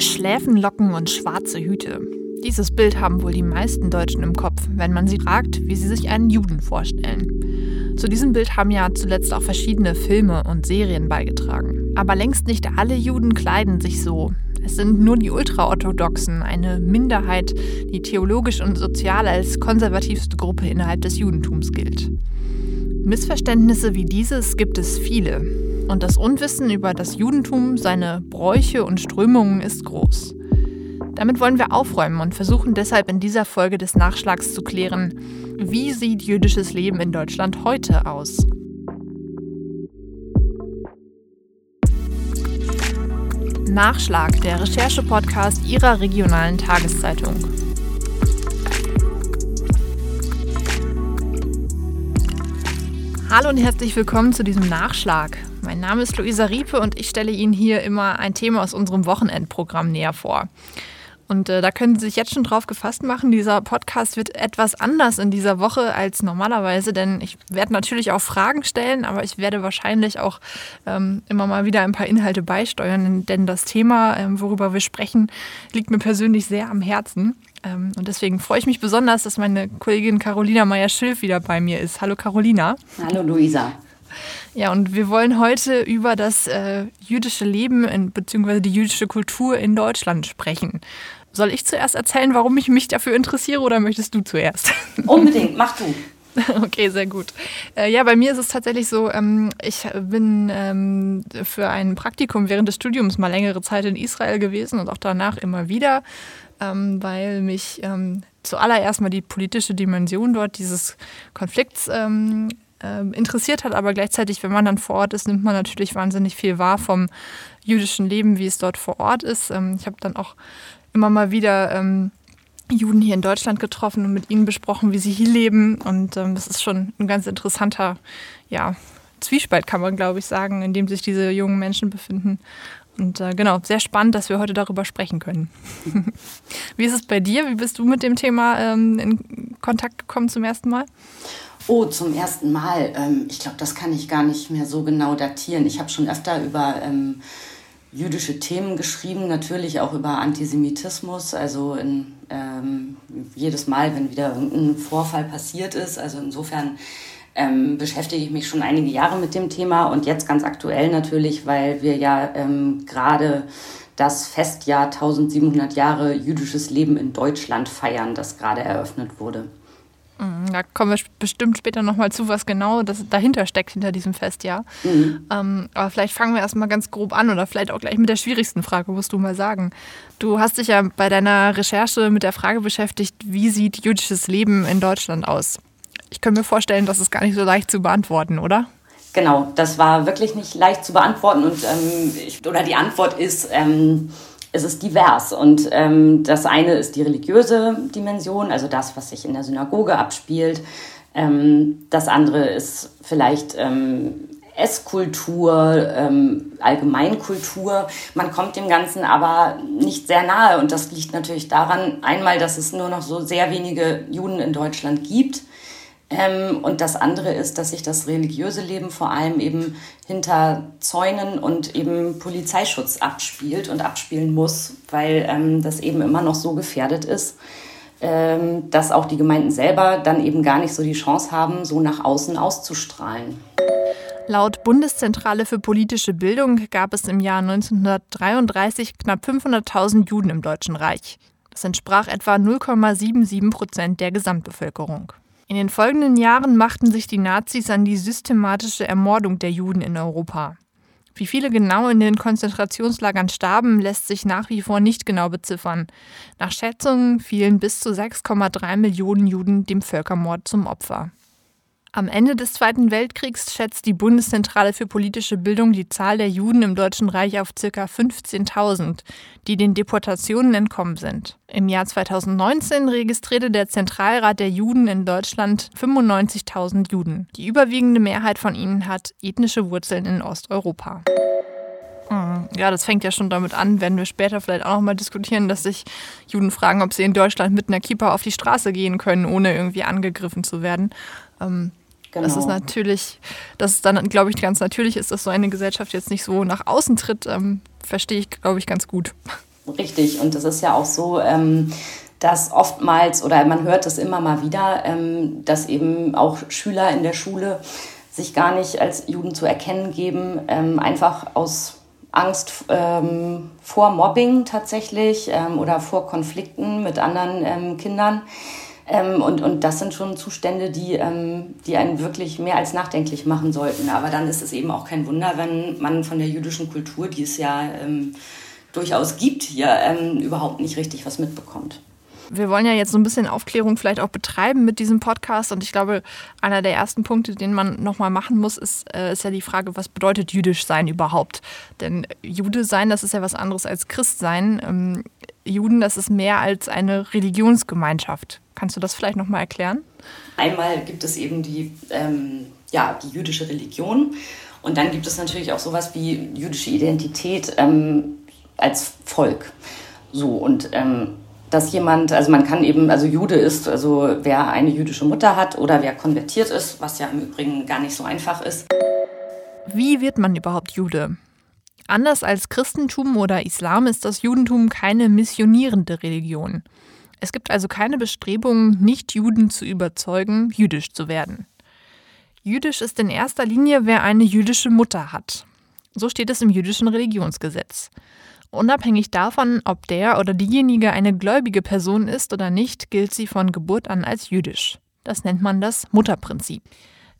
Schläfenlocken und schwarze Hüte. Dieses Bild haben wohl die meisten Deutschen im Kopf, wenn man sie fragt, wie sie sich einen Juden vorstellen. Zu diesem Bild haben ja zuletzt auch verschiedene Filme und Serien beigetragen. Aber längst nicht alle Juden kleiden sich so. Es sind nur die Ultraorthodoxen, eine Minderheit, die theologisch und sozial als konservativste Gruppe innerhalb des Judentums gilt. Missverständnisse wie dieses gibt es viele. Und das Unwissen über das Judentum, seine Bräuche und Strömungen ist groß. Damit wollen wir aufräumen und versuchen deshalb in dieser Folge des Nachschlags zu klären, wie sieht jüdisches Leben in Deutschland heute aus? Nachschlag, der Recherche-Podcast Ihrer regionalen Tageszeitung. Hallo und herzlich willkommen zu diesem Nachschlag. Mein Name ist Luisa Riepe und ich stelle Ihnen hier immer ein Thema aus unserem Wochenendprogramm näher vor. Und äh, da können Sie sich jetzt schon drauf gefasst machen, dieser Podcast wird etwas anders in dieser Woche als normalerweise, denn ich werde natürlich auch Fragen stellen, aber ich werde wahrscheinlich auch ähm, immer mal wieder ein paar Inhalte beisteuern, denn das Thema, ähm, worüber wir sprechen, liegt mir persönlich sehr am Herzen. Ähm, und deswegen freue ich mich besonders, dass meine Kollegin Carolina Meyer-Schilf wieder bei mir ist. Hallo Carolina. Hallo Luisa. Ja, und wir wollen heute über das äh, jüdische Leben in, beziehungsweise die jüdische Kultur in Deutschland sprechen. Soll ich zuerst erzählen, warum ich mich dafür interessiere oder möchtest du zuerst? Unbedingt, mach du. Okay, sehr gut. Äh, ja, bei mir ist es tatsächlich so, ähm, ich bin ähm, für ein Praktikum während des Studiums mal längere Zeit in Israel gewesen und auch danach immer wieder, ähm, weil mich zuallererst mal die politische Dimension dort dieses Konflikts interessiert hat, aber gleichzeitig, wenn man dann vor Ort ist, nimmt man natürlich wahnsinnig viel wahr vom jüdischen Leben, wie es dort vor Ort ist. ich habe dann auch immer mal wieder ähm, Juden hier in Deutschland getroffen und mit ihnen besprochen, wie sie hier leben. Und ähm, das ist schon ein ganz interessanter ja, Zwiespalt, kann man glaube ich sagen, in dem sich diese jungen Menschen befinden. Und äh, genau, sehr spannend, dass wir heute darüber sprechen können. wie ist es bei dir? Wie bist du mit dem Thema ähm, in Kontakt gekommen zum ersten Mal? Oh, zum ersten Mal. Ähm, ich glaube, das kann ich gar nicht mehr so genau datieren. Ich habe schon öfter über ähm, jüdische Themen geschrieben, natürlich auch über Antisemitismus, also in, ähm, jedes Mal, wenn wieder irgendein Vorfall passiert ist. Also insofern ähm, beschäftige ich mich schon einige Jahre mit dem Thema und jetzt ganz aktuell natürlich, weil wir ja ähm, gerade das Festjahr 1700 Jahre jüdisches Leben in Deutschland feiern, das gerade eröffnet wurde. Mhm, da kommen wir bestimmt später nochmal zu, was genau das dahinter steckt, hinter diesem Festjahr. Mhm. Ähm, aber vielleicht fangen wir erstmal ganz grob an oder vielleicht auch gleich mit der schwierigsten Frage, musst du mal sagen. Du hast dich ja bei deiner Recherche mit der Frage beschäftigt, wie sieht jüdisches Leben in Deutschland aus? Ich könnte mir vorstellen, das ist gar nicht so leicht zu beantworten, oder? Genau, das war wirklich nicht leicht zu beantworten und ähm, ich, oder die Antwort ist, ähm, es ist divers. Und ähm, das eine ist die religiöse Dimension, also das, was sich in der Synagoge abspielt. Ähm, das andere ist vielleicht ähm, Esskultur, ähm, Allgemeinkultur. Man kommt dem Ganzen aber nicht sehr nahe. Und das liegt natürlich daran, einmal, dass es nur noch so sehr wenige Juden in Deutschland gibt. Ähm, und das andere ist, dass sich das religiöse Leben vor allem eben hinter Zäunen und eben Polizeischutz abspielt und abspielen muss, weil ähm, das eben immer noch so gefährdet ist, ähm, dass auch die Gemeinden selber dann eben gar nicht so die Chance haben, so nach außen auszustrahlen. Laut Bundeszentrale für politische Bildung gab es im Jahr 1933 knapp 500.000 Juden im Deutschen Reich. Das entsprach etwa 0,77 Prozent der Gesamtbevölkerung. In den folgenden Jahren machten sich die Nazis an die systematische Ermordung der Juden in Europa. Wie viele genau in den Konzentrationslagern starben, lässt sich nach wie vor nicht genau beziffern. Nach Schätzungen fielen bis zu 6,3 Millionen Juden dem Völkermord zum Opfer. Am Ende des Zweiten Weltkriegs schätzt die Bundeszentrale für politische Bildung die Zahl der Juden im Deutschen Reich auf ca. 15.000, die den Deportationen entkommen sind. Im Jahr 2019 registrierte der Zentralrat der Juden in Deutschland 95.000 Juden. Die überwiegende Mehrheit von ihnen hat ethnische Wurzeln in Osteuropa. Hm, ja, das fängt ja schon damit an, werden wir später vielleicht auch nochmal diskutieren, dass sich Juden fragen, ob sie in Deutschland mit einer Kippa auf die Straße gehen können, ohne irgendwie angegriffen zu werden. Ähm, Genau. Das ist natürlich, dass es dann, glaube ich, ganz natürlich ist, dass so eine Gesellschaft jetzt nicht so nach außen tritt, ähm, verstehe ich, glaube ich, ganz gut. Richtig, und das ist ja auch so, ähm, dass oftmals, oder man hört es immer mal wieder, ähm, dass eben auch Schüler in der Schule sich gar nicht als Juden zu erkennen geben, ähm, einfach aus Angst ähm, vor Mobbing tatsächlich ähm, oder vor Konflikten mit anderen Kindern. Ähm, und, und das sind schon Zustände, die, ähm, die einen wirklich mehr als nachdenklich machen sollten. Aber dann ist es eben auch kein Wunder, wenn man von der jüdischen Kultur, die es ja ähm, durchaus gibt hier, überhaupt nicht richtig was mitbekommt. Wir wollen ja jetzt so ein bisschen Aufklärung vielleicht auch betreiben mit diesem Podcast. Und ich glaube, einer der ersten Punkte, den man nochmal machen muss, ist, äh, ist ja die Frage, was bedeutet jüdisch sein überhaupt? Denn Jude sein, das ist ja was anderes als Christ sein. Ähm, Juden, das ist mehr als eine Religionsgemeinschaft. Kannst du das vielleicht nochmal erklären? Einmal gibt es eben die, ähm, ja, die jüdische Religion. Und dann gibt es natürlich auch sowas wie jüdische Identität ähm, als Volk. So, und ähm, dass jemand, also man kann eben, also Jude ist, also wer eine jüdische Mutter hat oder wer konvertiert ist, was ja im Übrigen gar nicht so einfach ist. Wie wird man überhaupt Jude? Anders als Christentum oder Islam ist das Judentum keine missionierende Religion. Es gibt also keine Bestrebungen, Nicht-Juden zu überzeugen, jüdisch zu werden. Jüdisch ist in erster Linie, wer eine jüdische Mutter hat. So steht es im jüdischen Religionsgesetz. Unabhängig davon, ob der oder diejenige eine gläubige Person ist oder nicht, gilt sie von Geburt an als jüdisch. Das nennt man das Mutterprinzip.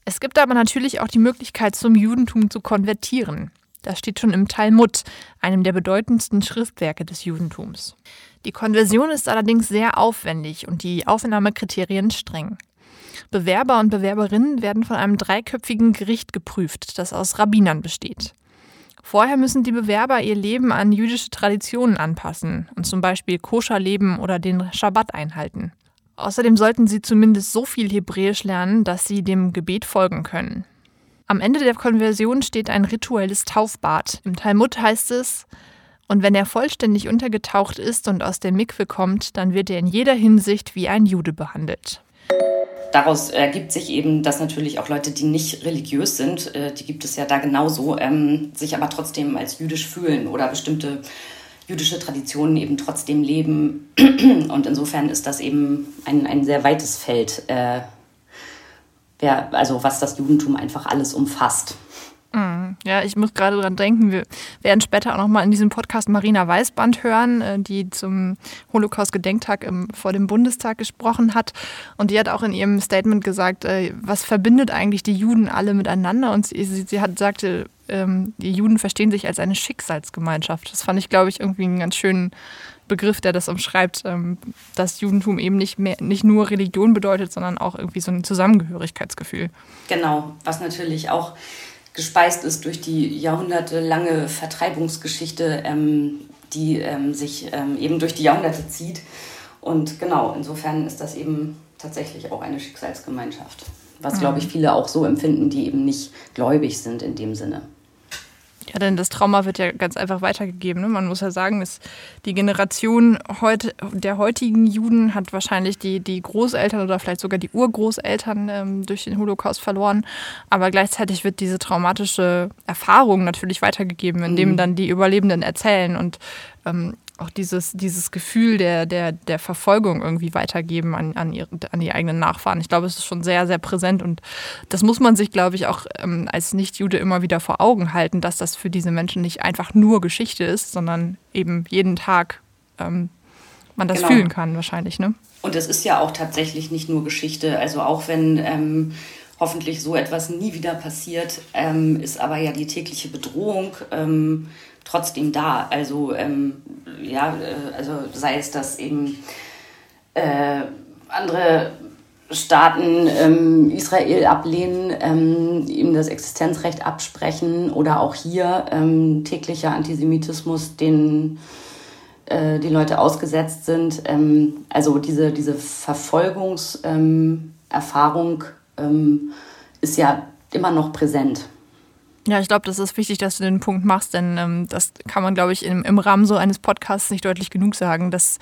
Es gibt aber natürlich auch die Möglichkeit, zum Judentum zu konvertieren. Das steht schon im Talmud, einem der bedeutendsten Schriftwerke des Judentums. Die Konversion ist allerdings sehr aufwendig und die Aufnahmekriterien streng. Bewerber und Bewerberinnen werden von einem dreiköpfigen Gericht geprüft, das aus Rabbinern besteht. Vorher müssen die Bewerber ihr Leben an jüdische Traditionen anpassen und zum Beispiel koscher leben oder den Schabbat einhalten. Außerdem sollten sie zumindest so viel Hebräisch lernen, dass sie dem Gebet folgen können. Am Ende der Konversion steht ein rituelles Taufbad. Im Talmud heißt es, und wenn er vollständig untergetaucht ist und aus der Mikwe kommt, dann wird er in jeder Hinsicht wie ein Jude behandelt daraus ergibt sich eben, dass natürlich auch Leute, die nicht religiös sind, äh, die gibt es ja da genauso, ähm, sich aber trotzdem als jüdisch fühlen oder bestimmte jüdische Traditionen eben trotzdem leben. Und insofern ist das eben ein, ein sehr weites Feld, äh, also was das Judentum einfach alles umfasst. Mhm. Ja, ich muss gerade dran denken, wir werden später auch nochmal in diesem Podcast Marina Weißband hören, äh, die zum Holocaust-Gedenktag vor dem Bundestag gesprochen hat. Und die hat auch in ihrem Statement gesagt, äh, was verbindet eigentlich die Juden alle miteinander? Und sie, sie hat sagte, ähm, die Juden verstehen sich als eine Schicksalsgemeinschaft. Das fand ich, glaube ich, irgendwie einen ganz schönen Begriff, der das umschreibt, ähm, dass Judentum eben nicht, mehr, nicht nur Religion bedeutet, sondern auch irgendwie so ein Zusammengehörigkeitsgefühl. Genau, was natürlich auch gespeist ist durch die jahrhundertelange Vertreibungsgeschichte, ähm, die ähm, sich ähm, eben durch die Jahrhunderte zieht. Und genau, insofern ist das eben tatsächlich auch eine Schicksalsgemeinschaft. Was, glaube ich, mhm. viele auch so empfinden, die eben nicht gläubig sind in dem Sinne. Ja, denn das Trauma wird ja ganz einfach weitergegeben. Ne? Man muss ja sagen, dass die Generation heute, der heutigen Juden hat wahrscheinlich die, die Großeltern oder vielleicht sogar die Urgroßeltern ähm, durch den Holocaust verloren. Aber gleichzeitig wird diese traumatische Erfahrung natürlich weitergegeben, indem mhm. dann die Überlebenden erzählen. Und ähm, auch dieses, dieses Gefühl der, der, der Verfolgung irgendwie weitergeben an, an, ihre, an die eigenen Nachfahren. Ich glaube, es ist schon sehr, sehr präsent und das muss man sich, glaube ich, auch ähm, als Nicht-Jude immer wieder vor Augen halten, dass das für diese Menschen nicht einfach nur Geschichte ist, sondern eben jeden Tag ähm, man das genau. fühlen kann wahrscheinlich. Ne? Und es ist ja auch tatsächlich nicht nur Geschichte. Also auch wenn ähm, hoffentlich so etwas nie wieder passiert, ähm, ist aber ja die tägliche Bedrohung ähm, trotzdem da. Also ähm, ja, äh, also sei es, dass eben äh, andere Staaten ähm, Israel ablehnen, ähm, ihm das Existenzrecht absprechen oder auch hier ähm, täglicher Antisemitismus, den äh, die Leute ausgesetzt sind. Ähm, also diese, diese Verfolgungserfahrung ähm, ist ja immer noch präsent. Ja, ich glaube, das ist wichtig, dass du den Punkt machst, denn ähm, das kann man, glaube ich, im, im Rahmen so eines Podcasts nicht deutlich genug sagen, dass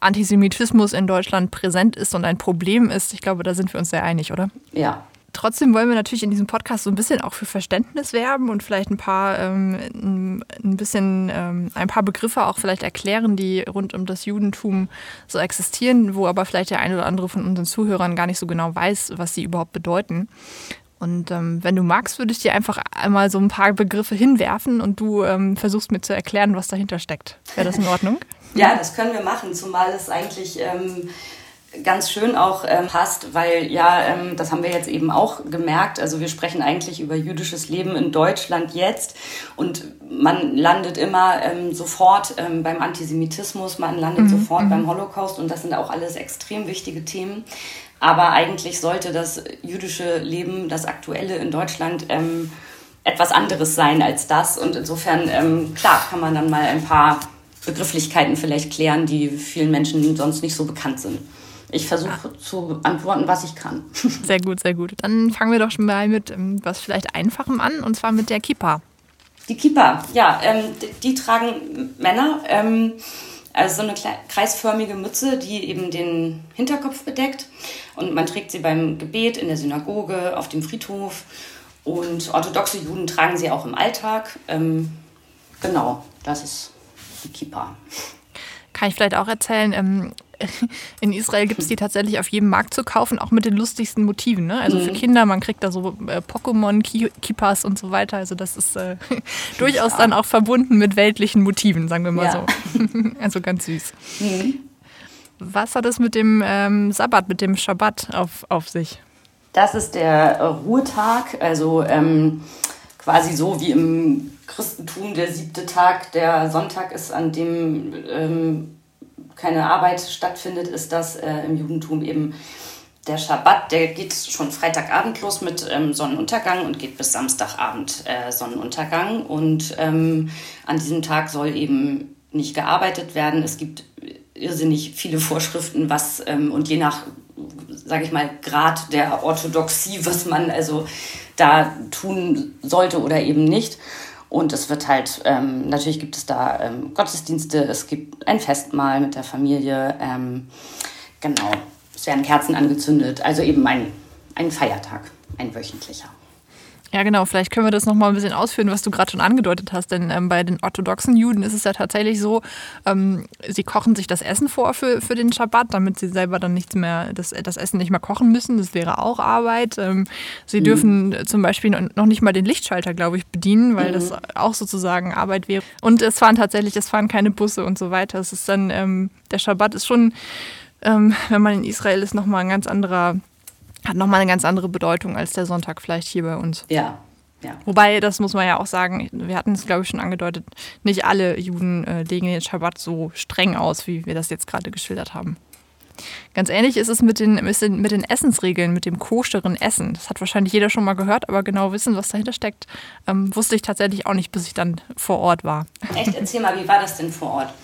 Antisemitismus in Deutschland präsent ist und ein Problem ist. Ich glaube, da sind wir uns sehr einig, oder? Ja, Trotzdem wollen wir natürlich in diesem Podcast so ein bisschen auch für Verständnis werben und vielleicht ein paar ähm, ein bisschen ähm, ein paar Begriffe auch vielleicht erklären, die rund um das Judentum so existieren, wo aber vielleicht der eine oder andere von unseren Zuhörern gar nicht so genau weiß, was sie überhaupt bedeuten. Und ähm, wenn du magst, würde ich dir einfach einmal so ein paar Begriffe hinwerfen und du ähm, versuchst mir zu erklären, was dahinter steckt. Wäre das in Ordnung? ja, das können wir machen, zumal es eigentlich ähm, ganz schön auch ähm, passt, weil ja, ähm, das haben wir jetzt eben auch gemerkt. Also wir sprechen eigentlich über jüdisches Leben in Deutschland jetzt und man landet immer ähm, sofort beim Antisemitismus, man landet mhm. sofort mhm. beim Holocaust und das sind auch alles extrem wichtige Themen. Aber eigentlich sollte das jüdische Leben, das aktuelle in Deutschland, ähm, etwas anderes sein als das. Und insofern, ähm, klar, kann man dann mal ein paar Begrifflichkeiten vielleicht klären, die vielen Menschen sonst nicht so bekannt sind. Ich versuche ah. zu antworten, was ich kann. Sehr gut, sehr gut. Dann fangen wir doch schon mal mit ähm, was vielleicht Einfachem an, und zwar mit der Kippa. Die Kippa, ja, ähm, die, die, tragen Männer. Ähm, also so eine kreisförmige Mütze, die eben den Hinterkopf bedeckt. Und man trägt sie beim Gebet in der Synagoge, auf dem Friedhof. Und orthodoxe Juden tragen sie auch im Alltag. Ähm, genau, das ist die Kippa. Kann ich vielleicht auch erzählen, ähm, in Israel gibt es die tatsächlich auf jedem Markt zu kaufen, auch mit den lustigsten Motiven. Ne? Also mhm. für Kinder, man kriegt da so äh, Pokémon, Kippas und so weiter. Also das ist äh, durchaus ja. dann auch verbunden mit weltlichen Motiven, sagen wir mal ja. so. also ganz süß. Mhm. Was hat es mit dem ähm, Sabbat, mit dem Schabbat auf, auf sich? Das ist der Ruhetag, also ähm, quasi so wie im Christentum der siebte Tag, der Sonntag ist, an dem ähm, keine Arbeit stattfindet, ist das äh, im Judentum eben der Schabbat. Der geht schon Freitagabend los mit ähm, Sonnenuntergang und geht bis Samstagabend äh, Sonnenuntergang. Und ähm, an diesem Tag soll eben nicht gearbeitet werden. Es gibt irrsinnig viele Vorschriften, was ähm, und je nach, sage ich mal, Grad der Orthodoxie, was man also da tun sollte oder eben nicht. Und es wird halt, ähm, natürlich gibt es da ähm, Gottesdienste, es gibt ein Festmahl mit der Familie, ähm, genau, es werden Kerzen angezündet, also eben ein, ein Feiertag, ein wöchentlicher. Ja, genau. Vielleicht können wir das noch mal ein bisschen ausführen, was du gerade schon angedeutet hast. Denn ähm, bei den orthodoxen Juden ist es ja tatsächlich so, ähm, sie kochen sich das Essen vor für, für den Schabbat, damit sie selber dann nichts mehr, das, das Essen nicht mehr kochen müssen. Das wäre auch Arbeit. Ähm, sie mhm. dürfen zum Beispiel noch nicht mal den Lichtschalter, glaube ich, bedienen, weil mhm. das auch sozusagen Arbeit wäre. Und es fahren tatsächlich, es fahren keine Busse und so weiter. Es ist dann, ähm, der Schabbat ist schon, ähm, wenn man in Israel ist, nochmal ein ganz anderer hat nochmal eine ganz andere Bedeutung als der Sonntag vielleicht hier bei uns. Ja. Ja. Wobei, das muss man ja auch sagen, wir hatten es, glaube ich, schon angedeutet, nicht alle Juden äh, legen den Schabbat so streng aus, wie wir das jetzt gerade geschildert haben. Ganz ähnlich ist es mit den, mit den Essensregeln, mit dem koscheren Essen. Das hat wahrscheinlich jeder schon mal gehört, aber genau wissen, was dahinter steckt, ähm, wusste ich tatsächlich auch nicht, bis ich dann vor Ort war. Echt? Erzähl mal, wie war das denn vor Ort?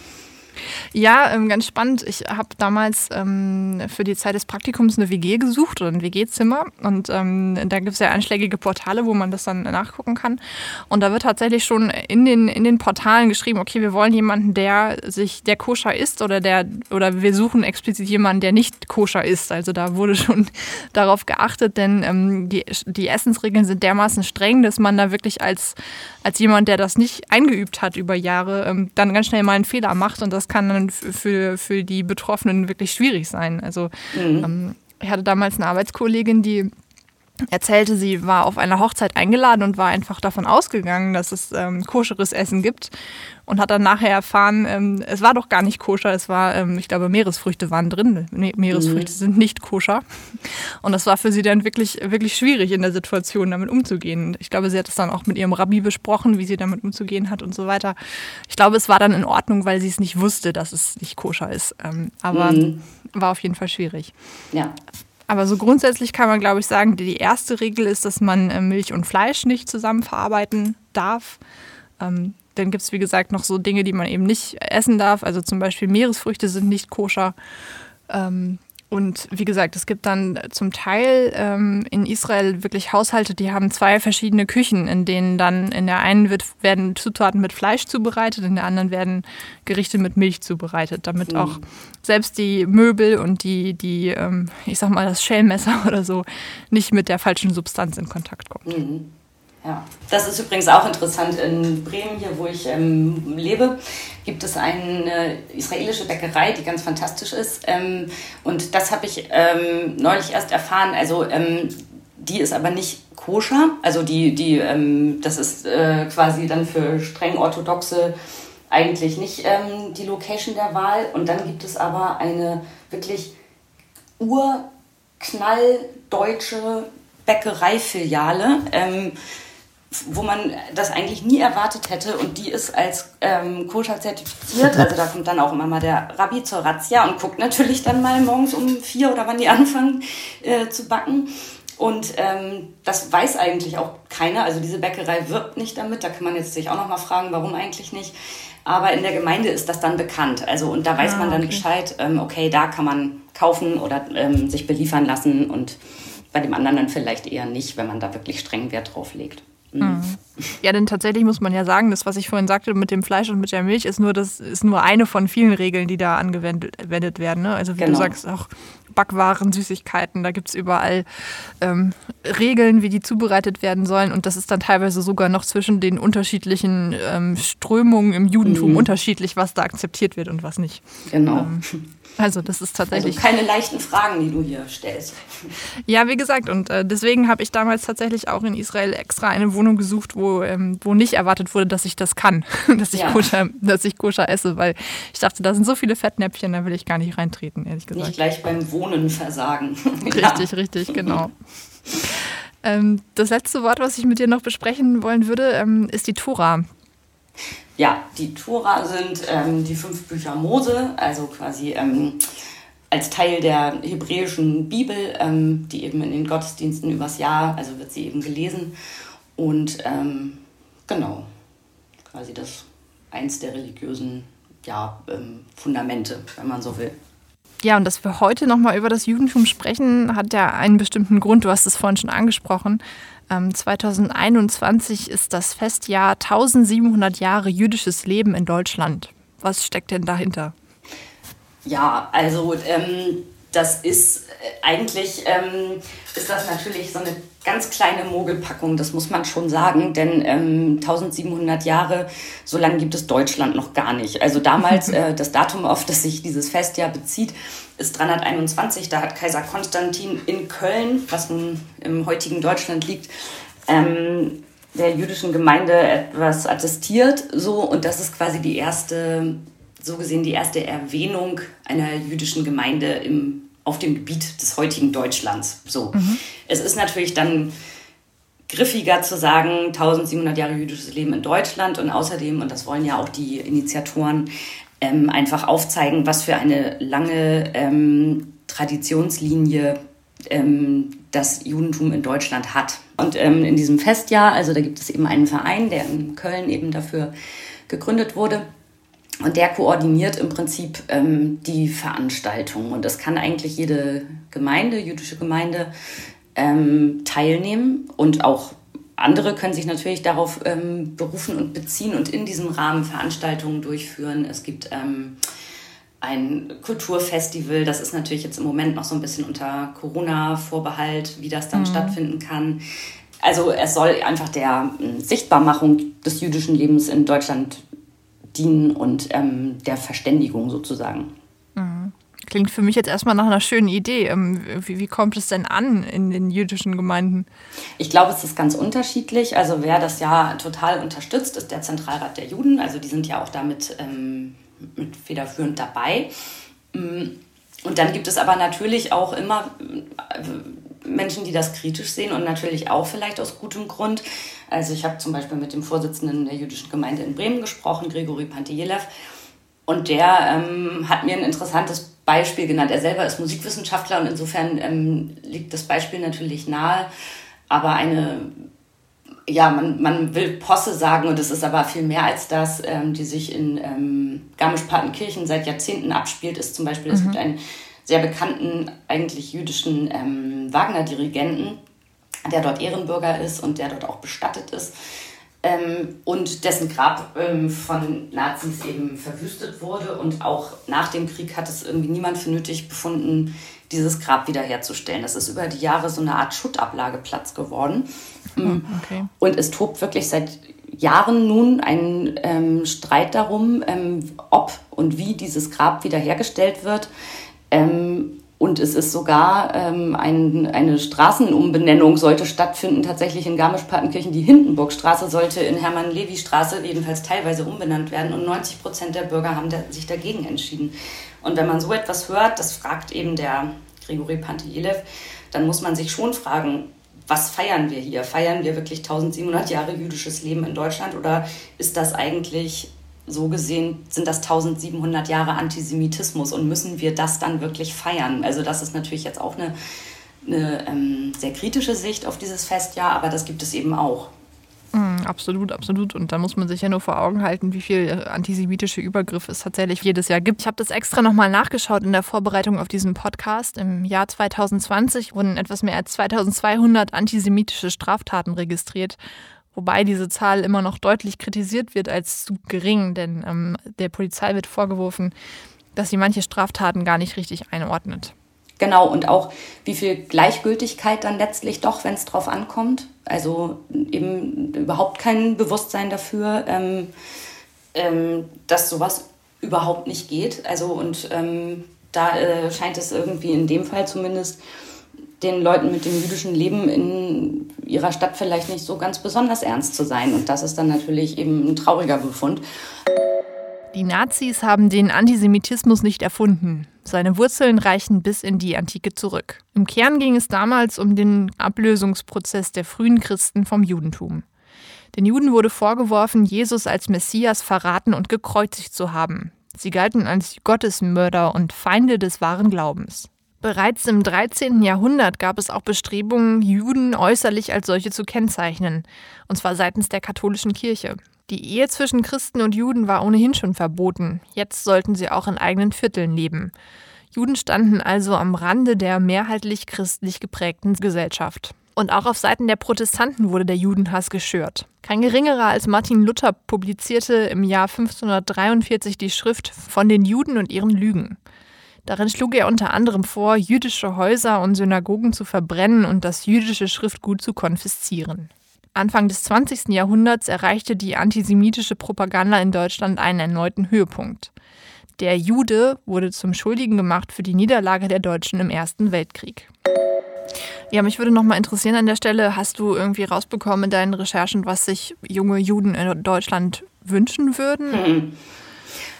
Ja, ähm, ganz spannend. Ich habe damals ähm, für die Zeit des Praktikums eine WG gesucht oder ein WG-Zimmer. Und ähm, da gibt es ja einschlägige Portale, wo man das dann nachgucken kann. Und da wird tatsächlich schon in den, in den Portalen geschrieben, okay, wir wollen jemanden, der sich, der koscher ist oder der, oder wir suchen explizit jemanden, der nicht koscher ist. Also da wurde schon darauf geachtet, denn ähm, die, die Essensregeln sind dermaßen streng, dass man da wirklich als, als jemand, der das nicht eingeübt hat über Jahre, ähm, dann ganz schnell mal einen Fehler macht und das kann dann für, für die Betroffenen wirklich schwierig sein. Also mhm. ähm, ich hatte damals eine Arbeitskollegin, die erzählte, sie war auf einer Hochzeit eingeladen und war einfach davon ausgegangen, dass es ähm, koscheres Essen gibt und hat dann nachher erfahren, ähm, es war doch gar nicht koscher, es war, ähm, ich glaube, Meeresfrüchte waren drin. Nee, Meeresfrüchte mhm. sind nicht koscher. Und das war für sie dann wirklich, wirklich schwierig in der Situation, damit umzugehen. Ich glaube, sie hat es dann auch mit ihrem Rabbi besprochen, wie sie damit umzugehen hat und so weiter. Ich glaube, es war dann in Ordnung, weil sie es nicht wusste, dass es nicht koscher ist. Ähm, aber mhm. war auf jeden Fall schwierig. Ja. Aber so grundsätzlich kann man, glaube ich, sagen, die erste Regel ist, dass man äh, Milch und Fleisch nicht zusammen verarbeiten darf. Ähm, dann gibt es, wie gesagt, noch so Dinge, die man eben nicht essen darf. Also zum Beispiel Meeresfrüchte sind nicht koscher. Ähm, Und wie gesagt, es gibt dann zum Teil ähm, in Israel wirklich Haushalte, die haben zwei verschiedene Küchen, in denen dann in der einen wird, werden Zutaten mit Fleisch zubereitet, in der anderen werden Gerichte mit Milch zubereitet, damit mhm. auch selbst die Möbel und die, die ähm, ich sag mal, das Schälmesser oder so nicht mit der falschen Substanz in Kontakt kommt. Mhm. Ja, das ist übrigens auch interessant. In Bremen, hier wo ich ähm, lebe, gibt es eine israelische Bäckerei, die ganz fantastisch ist. Ähm, und das habe ich ähm, neulich erst erfahren. Also ähm, die ist aber nicht koscher. Also die, die, ähm, das ist äh, quasi dann für streng orthodoxe eigentlich nicht ähm, die Location der Wahl. Und dann gibt es aber eine wirklich urknalldeutsche Bäckereifiliale. Ähm, wo man das eigentlich nie erwartet hätte und die ist als ähm, koscher zertifiziert. Also da kommt dann auch immer mal der Rabbi zur Razzia und guckt natürlich dann mal morgens um vier oder wann die anfangen äh, zu backen. Und ähm, das weiß eigentlich auch keiner. Also diese Bäckerei wirbt nicht damit. Da kann man jetzt sich auch noch mal fragen, warum eigentlich nicht. Aber in der Gemeinde ist das dann bekannt. Also und da weiß ah, man dann okay. Bescheid. Ähm, okay, da kann man kaufen oder ähm, sich beliefern lassen und bei dem anderen dann vielleicht eher nicht, wenn man da wirklich streng Wert drauf legt. Mhm. Ja, denn tatsächlich muss man ja sagen, das, was ich vorhin sagte mit dem Fleisch und mit der Milch, ist nur, das ist nur eine von vielen Regeln, die da angewendet werden. Ne? Also wie genau. du sagst, auch Backwaren, Süßigkeiten, da gibt es überall ähm, Regeln, wie die zubereitet werden sollen. Und das ist dann teilweise sogar noch zwischen den unterschiedlichen ähm, Strömungen im Judentum mhm. unterschiedlich, was da akzeptiert wird und was nicht. Genau. Ähm, also das ist tatsächlich. Also keine leichten Fragen, die du hier stellst. Ja, wie gesagt, und äh, deswegen habe ich damals tatsächlich auch in Israel extra eine Wohnung gesucht, wo, ähm, wo nicht erwartet wurde, dass ich das kann, dass ich, ja. koscher, dass ich koscher esse, weil ich dachte, da sind so viele Fettnäpfchen, da will ich gar nicht reintreten, ehrlich gesagt. Nicht gleich beim Wohnen versagen. richtig, richtig, genau. Ähm, das letzte Wort, was ich mit dir noch besprechen wollen würde, ähm, ist die Tora ja, die Tora sind ähm, die fünf Bücher Mose, also quasi ähm, als Teil der hebräischen Bibel, ähm, die eben in den Gottesdiensten übers Jahr, also wird sie eben gelesen. Und ähm, genau, quasi das eins der religiösen ja, ähm, Fundamente, wenn man so will. Ja, und dass wir heute nochmal über das Judentum sprechen, hat ja einen bestimmten Grund. Du hast es vorhin schon angesprochen. 2021 ähm, ist das Festjahr 1700 Jahre jüdisches Leben in Deutschland. Was steckt denn dahinter? Ja, also ähm, das ist äh, eigentlich ähm, ist das natürlich so eine ganz kleine Mogelpackung, das muss man schon sagen, denn ähm, 1700 Jahre, so lange gibt es Deutschland noch gar nicht. Also damals, äh, das Datum, auf das sich dieses Festjahr bezieht, ist 321. Da hat Kaiser Konstantin in Köln, was nun im heutigen Deutschland liegt, ähm, der jüdischen Gemeinde etwas attestiert. So, und das ist quasi die erste, so gesehen, die erste Erwähnung einer jüdischen Gemeinde im auf dem Gebiet des heutigen Deutschlands. So. Mhm. Es ist natürlich dann griffiger zu sagen, 1700 Jahre jüdisches Leben in Deutschland und außerdem, und das wollen ja auch die Initiatoren, ähm, einfach aufzeigen, was für eine lange ähm, Traditionslinie ähm, das Judentum in Deutschland hat. Und ähm, in diesem Festjahr, also da gibt es eben einen Verein, der in Köln eben dafür gegründet wurde, und der koordiniert im Prinzip ähm, die Veranstaltung. Und das kann eigentlich jede Gemeinde, jüdische Gemeinde, ähm, teilnehmen. Und auch andere können sich natürlich darauf ähm, berufen und beziehen und in diesem Rahmen Veranstaltungen durchführen. Es gibt ähm, ein Kulturfestival, das ist natürlich jetzt im Moment noch so ein bisschen unter Corona-Vorbehalt, wie das dann mhm. stattfinden kann. Also es soll einfach der ähm, Sichtbarmachung des jüdischen Lebens in Deutschland dienen und ähm, der Verständigung sozusagen. Mhm. Klingt für mich jetzt erstmal nach einer schönen Idee. Ähm, wie, wie, kommt es denn an in den jüdischen Gemeinden? Ich glaube, es ist ganz unterschiedlich. Also wer das ja total unterstützt, ist der Zentralrat der Juden. Also die sind ja auch damit ähm, mit federführend dabei. Mm, und dann gibt es aber natürlich auch immer äh, Menschen, die das kritisch sehen und natürlich auch vielleicht aus gutem Grund. Also ich habe zum Beispiel mit dem Vorsitzenden der jüdischen Gemeinde in Bremen gesprochen, Grigori Pantijelev, und der ähm, hat mir ein interessantes Beispiel genannt. Er selber ist Musikwissenschaftler und insofern ähm, liegt das Beispiel natürlich nahe. Aber eine, ja, man, man will Posse sagen und es ist aber viel mehr als das, ähm, die sich in ähm, Garmisch-Partenkirchen seit Jahrzehnten abspielt, ist zum Beispiel, mhm. es gibt ein sehr bekannten, eigentlich jüdischen ähm, Wagner-Dirigenten, der dort Ehrenbürger ist und der dort auch bestattet ist. Ähm, und dessen Grab ähm, von Nazis eben verwüstet wurde. Und auch nach dem Krieg hat es irgendwie niemand für nötig befunden, dieses Grab wiederherzustellen. Das ist über die Jahre so eine Art Schuttablageplatz geworden. Oh, okay. Und es tobt wirklich seit Jahren nun ein ähm, Streit darum, ähm, ob und wie dieses Grab wiederhergestellt wird. Ähm, und es ist sogar ähm, ein, eine Straßenumbenennung sollte stattfinden, tatsächlich in Garmisch-Partenkirchen. Die Hindenburgstraße sollte in Hermann-Levi-Straße jedenfalls teilweise umbenannt werden. Und 90 Prozent der Bürger haben sich dagegen entschieden. Und wenn man so etwas hört, das fragt eben der Grigori Pantelev, dann muss man sich schon fragen, was feiern wir hier? Feiern wir wirklich 1700 Jahre jüdisches Leben in Deutschland oder ist das eigentlich so gesehen, sind das 1700 Jahre Antisemitismus und müssen wir das dann wirklich feiern? Also das ist natürlich jetzt auch eine, eine ähm, sehr kritische Sicht auf dieses Festjahr, aber das gibt es eben auch. Mm, absolut, absolut. Und da muss man sich ja nur vor Augen halten, wie viel äh, antisemitische Übergriffe es tatsächlich jedes Jahr gibt. Ich habe das extra nochmal nachgeschaut in der Vorbereitung auf diesen Podcast. Im Jahr 2020 wurden etwas mehr als 2200 antisemitische Straftaten registriert. Wobei diese Zahl immer noch deutlich kritisiert wird als zu gering, denn ähm, der Polizei wird vorgeworfen, dass sie manche Straftaten gar nicht richtig einordnet. Genau, und auch wie viel Gleichgültigkeit dann letztlich doch, wenn es drauf ankommt. Also eben überhaupt kein Bewusstsein dafür, ähm, ähm, dass sowas überhaupt nicht geht. Also und ähm, da äh, scheint es irgendwie in dem Fall zumindest den Leuten mit dem jüdischen Leben in ihrer Stadt vielleicht nicht so ganz besonders ernst zu sein. Und das ist dann natürlich eben ein trauriger Befund. Die Nazis haben den Antisemitismus nicht erfunden. Seine Wurzeln reichen bis in die Antike zurück. Im Kern ging es damals um den Ablösungsprozess der frühen Christen vom Judentum. Den Juden wurde vorgeworfen, Jesus als Messias verraten und gekreuzigt zu haben. Sie galten als Gottesmörder und Feinde des wahren Glaubens. Bereits im 13. Jahrhundert gab es auch Bestrebungen, Juden äußerlich als solche zu kennzeichnen, und zwar seitens der katholischen Kirche. Die Ehe zwischen Christen und Juden war ohnehin schon verboten. Jetzt sollten sie auch in eigenen Vierteln leben. Juden standen also am Rande der mehrheitlich christlich geprägten Gesellschaft. Und auch auf Seiten der Protestanten wurde der Judenhass geschürt. Kein geringerer als Martin Luther publizierte im Jahr 1543 die Schrift Von den Juden und ihren Lügen. Darin schlug er unter anderem vor, jüdische Häuser und Synagogen zu verbrennen und das jüdische Schriftgut zu konfiszieren. Anfang des 20. Jahrhunderts erreichte die antisemitische Propaganda in Deutschland einen erneuten Höhepunkt. Der Jude wurde zum Schuldigen gemacht für die Niederlage der Deutschen im Ersten Weltkrieg. Ja, mich würde noch mal interessieren an der Stelle, hast du irgendwie rausbekommen in deinen Recherchen, was sich junge Juden in Deutschland wünschen würden? Hm.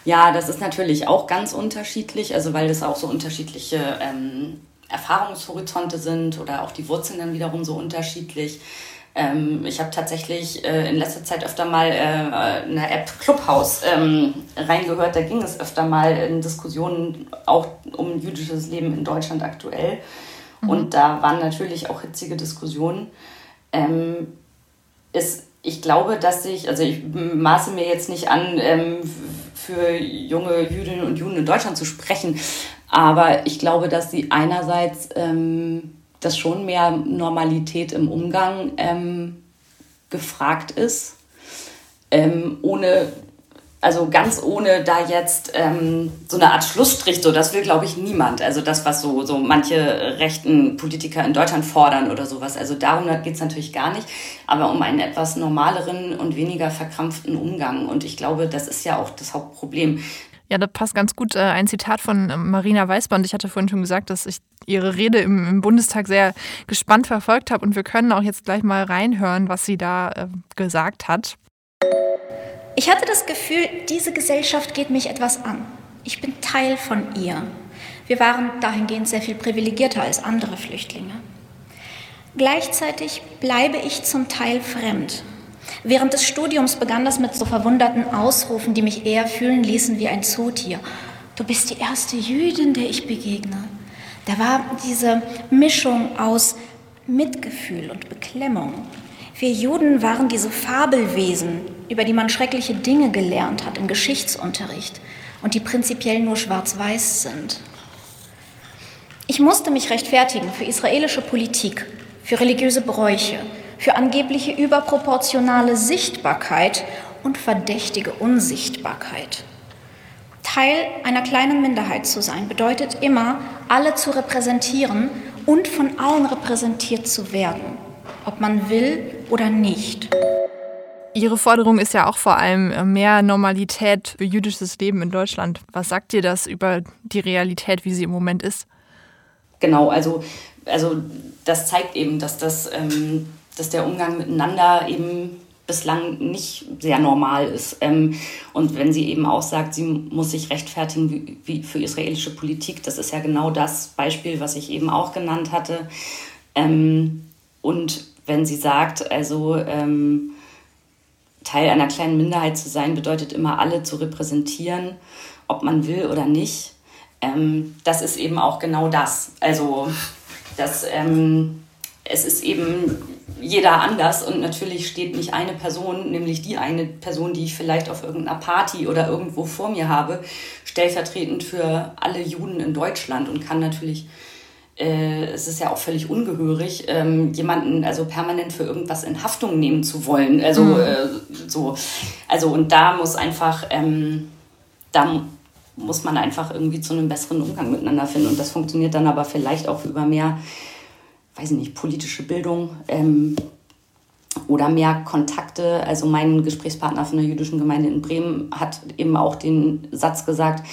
Ja, das ist natürlich auch ganz unterschiedlich, also weil das auch so unterschiedliche ähm, Erfahrungshorizonte sind oder auch die Wurzeln dann wiederum so unterschiedlich. Ähm, ich habe tatsächlich äh, in letzter Zeit öfter mal äh, in der App Clubhouse ähm, reingehört. Da ging es öfter mal in Diskussionen auch um jüdisches Leben in Deutschland aktuell. Mhm. Und da waren natürlich auch hitzige Diskussionen. Ähm, ist, ich glaube, dass ich, also ich maße mir jetzt nicht an, ähm, für junge Jüdinnen und Juden in Deutschland zu sprechen, aber ich glaube, dass sie einerseits ähm, dass schon mehr Normalität im Umgang ähm, gefragt ist, ähm, ohne, also ganz ohne da jetzt ähm, so eine Art Schlussstrich, so das will, glaube ich, niemand. Also das, was so, so manche rechten Politiker in Deutschland fordern oder sowas. Also darum geht es natürlich gar nicht, aber um einen etwas normaleren und weniger verkrampften Umgang. Und ich glaube, das ist ja auch das Hauptproblem. Ja, das passt ganz gut. Äh, ein Zitat von äh, Marina Weißband. Ich hatte vorhin schon gesagt, dass ich ihre Rede im, im Bundestag sehr gespannt verfolgt habe und wir können auch jetzt gleich mal reinhören, was sie da äh, gesagt hat. Ich hatte das Gefühl, diese Gesellschaft geht mich etwas an. Ich bin Teil von ihr. Wir waren dahingehend sehr viel privilegierter als andere Flüchtlinge. Gleichzeitig bleibe ich zum Teil fremd. Während des Studiums begann das mit so verwunderten Ausrufen, die mich eher fühlen ließen wie ein Zootier. Du bist die erste Jüdin, der ich begegne. Da war diese Mischung aus Mitgefühl und Beklemmung. Wir Juden waren diese Fabelwesen, über die man schreckliche Dinge gelernt hat im Geschichtsunterricht und die prinzipiell nur schwarz-weiß sind. Ich musste mich rechtfertigen für israelische Politik, für religiöse Bräuche, für angebliche überproportionale Sichtbarkeit und verdächtige Unsichtbarkeit. Teil einer kleinen Minderheit zu sein bedeutet immer, alle zu repräsentieren und von allen repräsentiert zu werden, ob man will oder nicht. Ihre Forderung ist ja auch vor allem äh, mehr Normalität für jüdisches Leben in Deutschland. Was sagt dir das über die Realität, wie sie im Moment ist? Genau, also, also das zeigt eben, dass, das, ähm, dass der Umgang miteinander eben bislang nicht sehr normal ist. Ähm, und wenn sie eben auch sagt, sie muss sich rechtfertigen wie, für israelische Politik, das ist ja genau das Beispiel, was ich eben auch genannt hatte. Ähm, und wenn sie sagt, also ähm, Teil einer kleinen Minderheit zu sein, bedeutet immer alle zu repräsentieren, ob man will oder nicht. Ähm, das ist eben auch genau das. Also das, ähm, es ist eben jeder anders und natürlich steht nicht eine Person, nämlich die eine Person, die ich vielleicht auf irgendeiner Party oder irgendwo vor mir habe, stellvertretend für alle Juden in Deutschland und kann natürlich äh, es ist ja auch völlig ungehörig, ähm, jemanden also permanent für irgendwas in Haftung nehmen zu wollen. Also mhm. äh, so, also und da muss einfach, ähm, da muss man einfach irgendwie zu einem besseren Umgang miteinander finden. Und das funktioniert dann aber vielleicht auch über mehr, weiß ich nicht, politische Bildung. Ähm, oder mehr Kontakte. Also mein Gesprächspartner von der jüdischen Gemeinde in Bremen hat eben auch den Satz gesagt,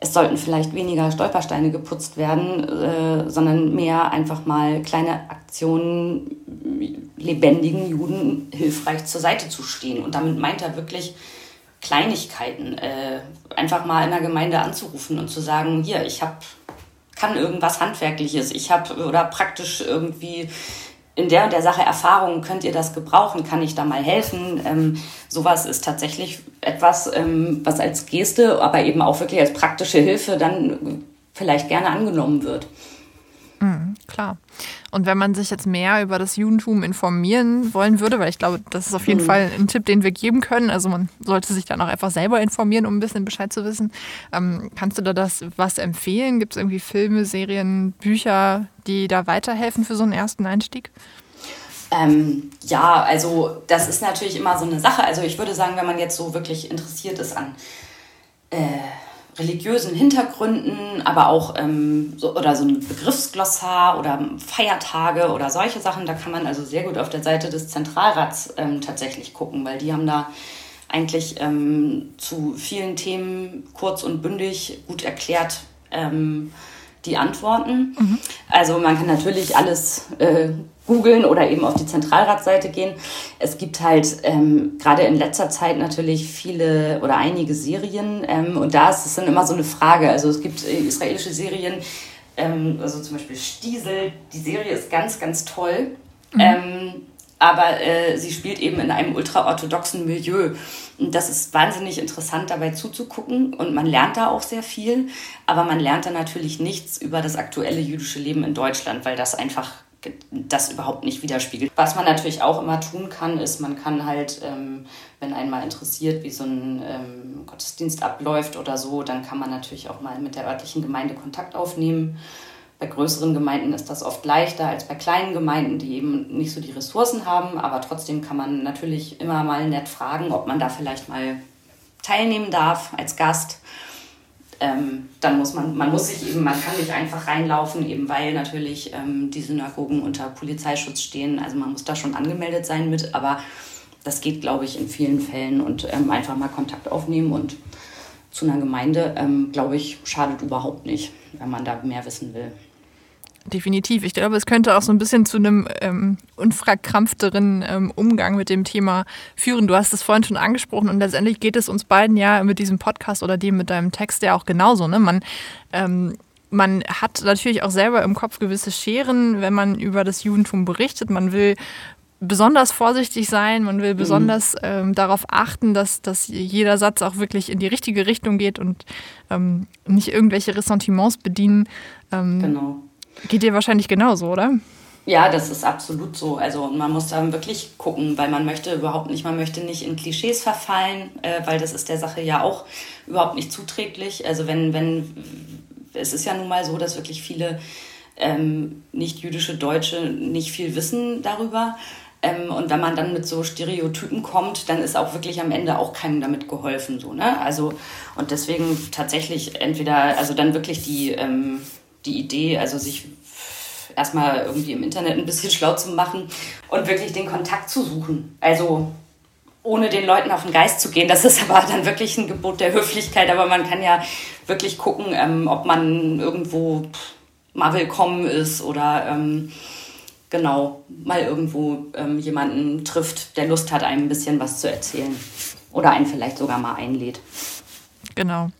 es sollten vielleicht weniger Stolpersteine geputzt werden, äh, sondern mehr einfach mal kleine Aktionen, lebendigen Juden hilfreich zur Seite zu stehen. Und damit meint er wirklich Kleinigkeiten, äh, einfach mal in der Gemeinde anzurufen und zu sagen, hier, ich habe kann irgendwas Handwerkliches, ich habe oder praktisch irgendwie in der und der Sache Erfahrung, könnt ihr das gebrauchen, kann ich da mal helfen? Ähm, sowas ist tatsächlich etwas, ähm, was als Geste, aber eben auch wirklich als praktische Hilfe dann vielleicht gerne angenommen wird. Klar. Und wenn man sich jetzt mehr über das Judentum informieren wollen würde, weil ich glaube, das ist auf jeden mhm. Fall ein Tipp, den wir geben können. Also man sollte sich dann auch einfach selber informieren, um ein bisschen Bescheid zu wissen. Ähm, kannst du da das was empfehlen? Gibt es irgendwie Filme, Serien, Bücher, die da weiterhelfen für so einen ersten Einstieg? Ähm, ja, also das ist natürlich immer so eine Sache. Also ich würde sagen, wenn man jetzt so wirklich interessiert ist an äh, religiösen Hintergründen, aber auch ähm, so, oder so ein Begriffsglossar oder Feiertage oder solche Sachen. Da kann man also sehr gut auf der Seite des Zentralrats ähm, tatsächlich gucken, weil die haben da eigentlich ähm, zu vielen Themen kurz und bündig gut erklärt ähm, die Antworten. Mhm. Also man kann natürlich alles äh, googeln oder eben auf die Zentralratsseite gehen. Es gibt halt ähm, gerade in letzter Zeit natürlich viele oder einige Serien ähm, und da ist es dann immer so eine Frage. Also es gibt äh, israelische Serien, ähm, also zum Beispiel Stiesel, die Serie ist ganz, ganz toll. Mhm. Ähm, aber äh, sie spielt eben in einem ultraorthodoxen Milieu. Und das ist wahnsinnig interessant, dabei zuzugucken. Und man lernt da auch sehr viel. Aber man lernt da natürlich nichts über das aktuelle jüdische Leben in Deutschland, weil das einfach das überhaupt nicht widerspiegelt. Was man natürlich auch immer tun kann, ist, man kann halt, ähm, wenn einen mal interessiert, wie so ein ähm, Gottesdienst abläuft oder so, dann kann man natürlich auch mal mit der örtlichen Gemeinde Kontakt aufnehmen. Bei größeren Gemeinden ist das oft leichter als bei kleinen Gemeinden, die eben nicht so die Ressourcen haben. Aber trotzdem kann man natürlich immer mal nett fragen, ob man da vielleicht mal teilnehmen darf als Gast ähm, dann muss man, man muss sich eben, man kann nicht einfach reinlaufen, eben weil natürlich ähm, die Synagogen unter Polizeischutz stehen. Also man muss da schon angemeldet sein mit, aber das geht, glaube ich, in vielen Fällen und ähm, einfach mal Kontakt aufnehmen und zu einer Gemeinde, ähm, glaube ich, schadet überhaupt nicht, wenn man da mehr wissen will. Definitiv. Ich glaube, es könnte auch so ein bisschen zu einem ähm, unverkrampfteren ähm, Umgang mit dem Thema führen. Du hast es vorhin schon angesprochen und letztendlich geht es uns beiden ja mit diesem Podcast oder dem mit deinem Text ja auch genauso. Ne? Man, ähm, man hat natürlich auch selber im Kopf gewisse Scheren, wenn man über das Judentum berichtet. Man will besonders vorsichtig sein, man will mhm. besonders ähm, darauf achten, dass, dass jeder Satz auch wirklich in die richtige Richtung geht und ähm, nicht irgendwelche Ressentiments bedienen. Ähm, genau. Geht dir wahrscheinlich genauso, oder? Ja, das ist absolut so. Also man muss da wirklich gucken, weil man möchte überhaupt nicht, man möchte nicht in Klischees verfallen, äh, weil das ist der Sache ja auch überhaupt nicht zuträglich. Also wenn, wenn, es ist ja nun mal so, dass wirklich viele ähm, nicht jüdische Deutsche nicht viel wissen darüber. Ähm, und wenn man dann mit so Stereotypen kommt, dann ist auch wirklich am Ende auch keinem damit geholfen. So, ne? Also, und deswegen tatsächlich entweder, also dann wirklich die, ähm, die Idee, also sich erstmal irgendwie im Internet ein bisschen schlau zu machen und wirklich den Kontakt zu suchen. Also ohne den Leuten auf den Geist zu gehen. Das ist aber dann wirklich ein Gebot der Höflichkeit. Aber man kann ja wirklich gucken, ähm, ob man irgendwo mal willkommen ist oder ähm, genau mal irgendwo ähm, jemanden trifft, der Lust hat, einem ein bisschen was zu erzählen oder einen vielleicht sogar mal einlädt. Genau.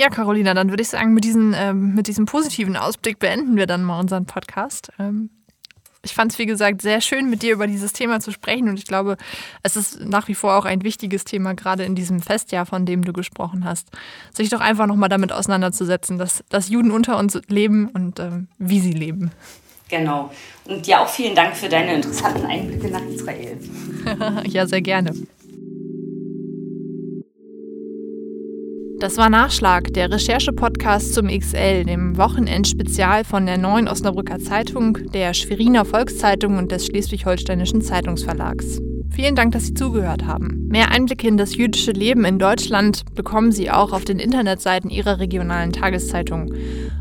Ja, Carolina, dann würde ich sagen, mit, diesen, ähm, mit diesem positiven Ausblick beenden wir dann mal unseren Podcast. Ähm, ich fand es, wie gesagt, sehr schön, mit dir über dieses Thema zu sprechen. Und ich glaube, es ist nach wie vor auch ein wichtiges Thema, gerade in diesem Festjahr, von dem du gesprochen hast, sich doch einfach nochmal damit auseinanderzusetzen, dass, dass Juden unter uns leben und ähm, wie sie leben. Genau. Und dir auch vielen Dank für deine interessanten Einblicke nach Israel. ja, sehr gerne. Das war Nachschlag, der Recherche-Podcast zum XL, dem Wochenendspezial von der Neuen Osnabrücker Zeitung, der Schweriner Volkszeitung und des Schleswig-Holsteinischen Zeitungsverlags. Vielen Dank, dass Sie zugehört haben. Mehr Einblicke in das jüdische Leben in Deutschland bekommen Sie auch auf den Internetseiten Ihrer regionalen Tageszeitung.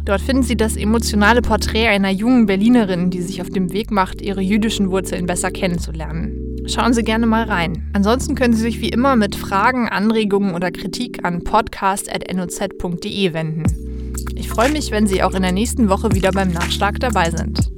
Dort finden Sie das emotionale Porträt einer jungen Berlinerin, die sich auf dem Weg macht, ihre jüdischen Wurzeln besser kennenzulernen. Schauen Sie gerne mal rein. Ansonsten können Sie sich wie immer mit Fragen, Anregungen oder Kritik an podcast.noz.de wenden. Ich freue mich, wenn Sie auch in der nächsten Woche wieder beim Nachschlag dabei sind.